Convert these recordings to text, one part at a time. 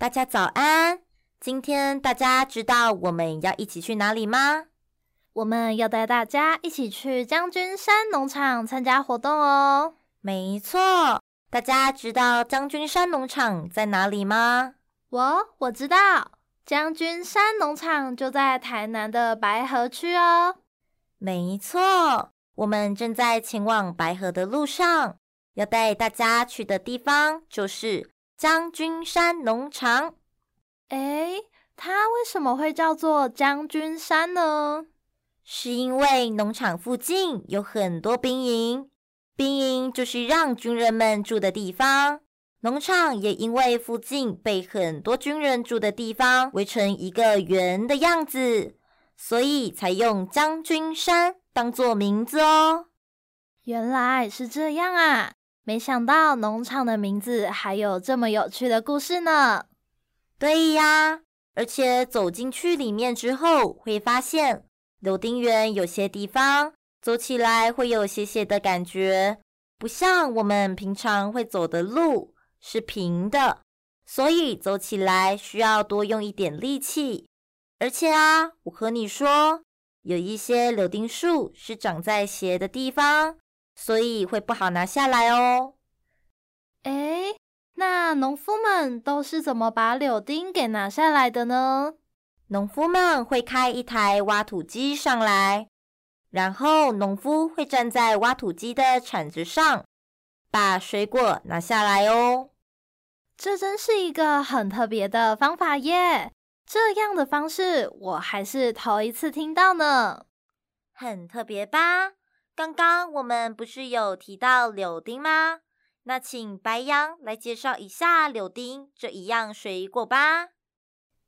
大家早安！今天大家知道我们要一起去哪里吗？我们要带大家一起去将军山农场参加活动哦。没错，大家知道将军山农场在哪里吗？我我知道，将军山农场就在台南的白河区哦。没错，我们正在前往白河的路上，要带大家去的地方就是。将军山农场，哎，它为什么会叫做将军山呢？是因为农场附近有很多兵营，兵营就是让军人们住的地方。农场也因为附近被很多军人住的地方围成一个圆的样子，所以才用将军山当做名字哦。原来是这样啊！没想到农场的名字还有这么有趣的故事呢。对呀，而且走进去里面之后，会发现柳丁园有些地方走起来会有斜斜的感觉，不像我们平常会走的路是平的，所以走起来需要多用一点力气。而且啊，我和你说，有一些柳丁树是长在斜的地方。所以会不好拿下来哦。哎，那农夫们都是怎么把柳丁给拿下来的呢？农夫们会开一台挖土机上来，然后农夫会站在挖土机的铲子上，把水果拿下来哦。这真是一个很特别的方法耶！这样的方式我还是头一次听到呢。很特别吧？刚刚我们不是有提到柳丁吗？那请白羊来介绍一下柳丁这一样水果吧。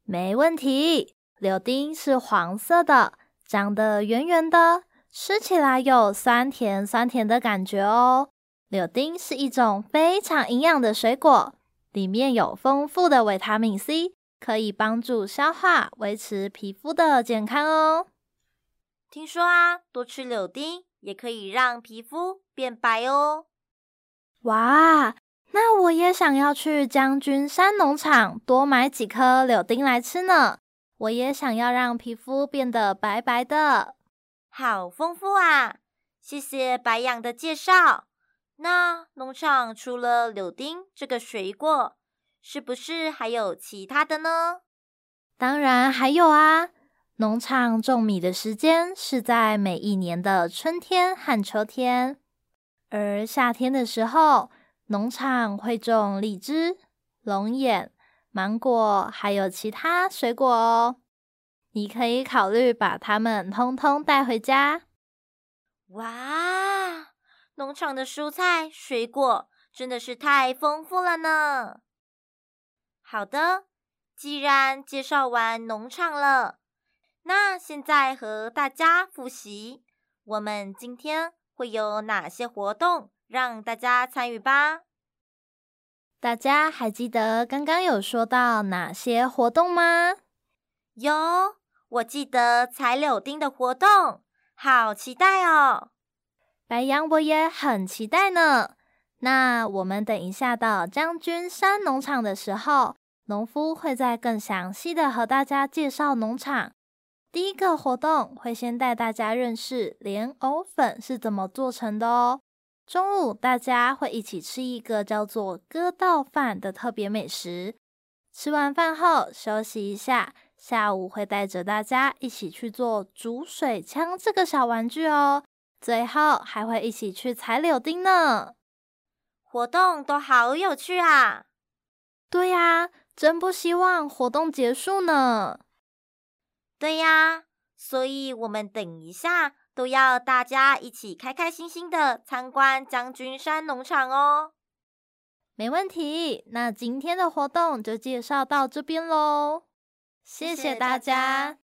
没问题，柳丁是黄色的，长得圆圆的，吃起来有酸甜酸甜的感觉哦。柳丁是一种非常营养的水果，里面有丰富的维他命 C，可以帮助消化，维持皮肤的健康哦。听说啊，多吃柳丁。也可以让皮肤变白哦！哇，那我也想要去将军山农场多买几颗柳丁来吃呢。我也想要让皮肤变得白白的，好丰富啊！谢谢白羊的介绍。那农场除了柳丁这个水果，是不是还有其他的呢？当然还有啊。农场种米的时间是在每一年的春天和秋天，而夏天的时候，农场会种荔枝、龙眼、芒果，还有其他水果哦。你可以考虑把它们通通带回家。哇，农场的蔬菜水果真的是太丰富了呢！好的，既然介绍完农场了。那现在和大家复习，我们今天会有哪些活动让大家参与吧？大家还记得刚刚有说到哪些活动吗？有，我记得采柳丁的活动，好期待哦！白羊我也很期待呢。那我们等一下到将军山农场的时候，农夫会再更详细的和大家介绍农场。第一个活动会先带大家认识莲藕粉是怎么做成的哦。中午大家会一起吃一个叫做割稻饭的特别美食。吃完饭后休息一下，下午会带着大家一起去做煮水枪这个小玩具哦。最后还会一起去采柳丁呢。活动都好有趣啊！对呀，真不希望活动结束呢。对呀，所以我们等一下都要大家一起开开心心的参观将军山农场哦。没问题，那今天的活动就介绍到这边喽，谢谢大家。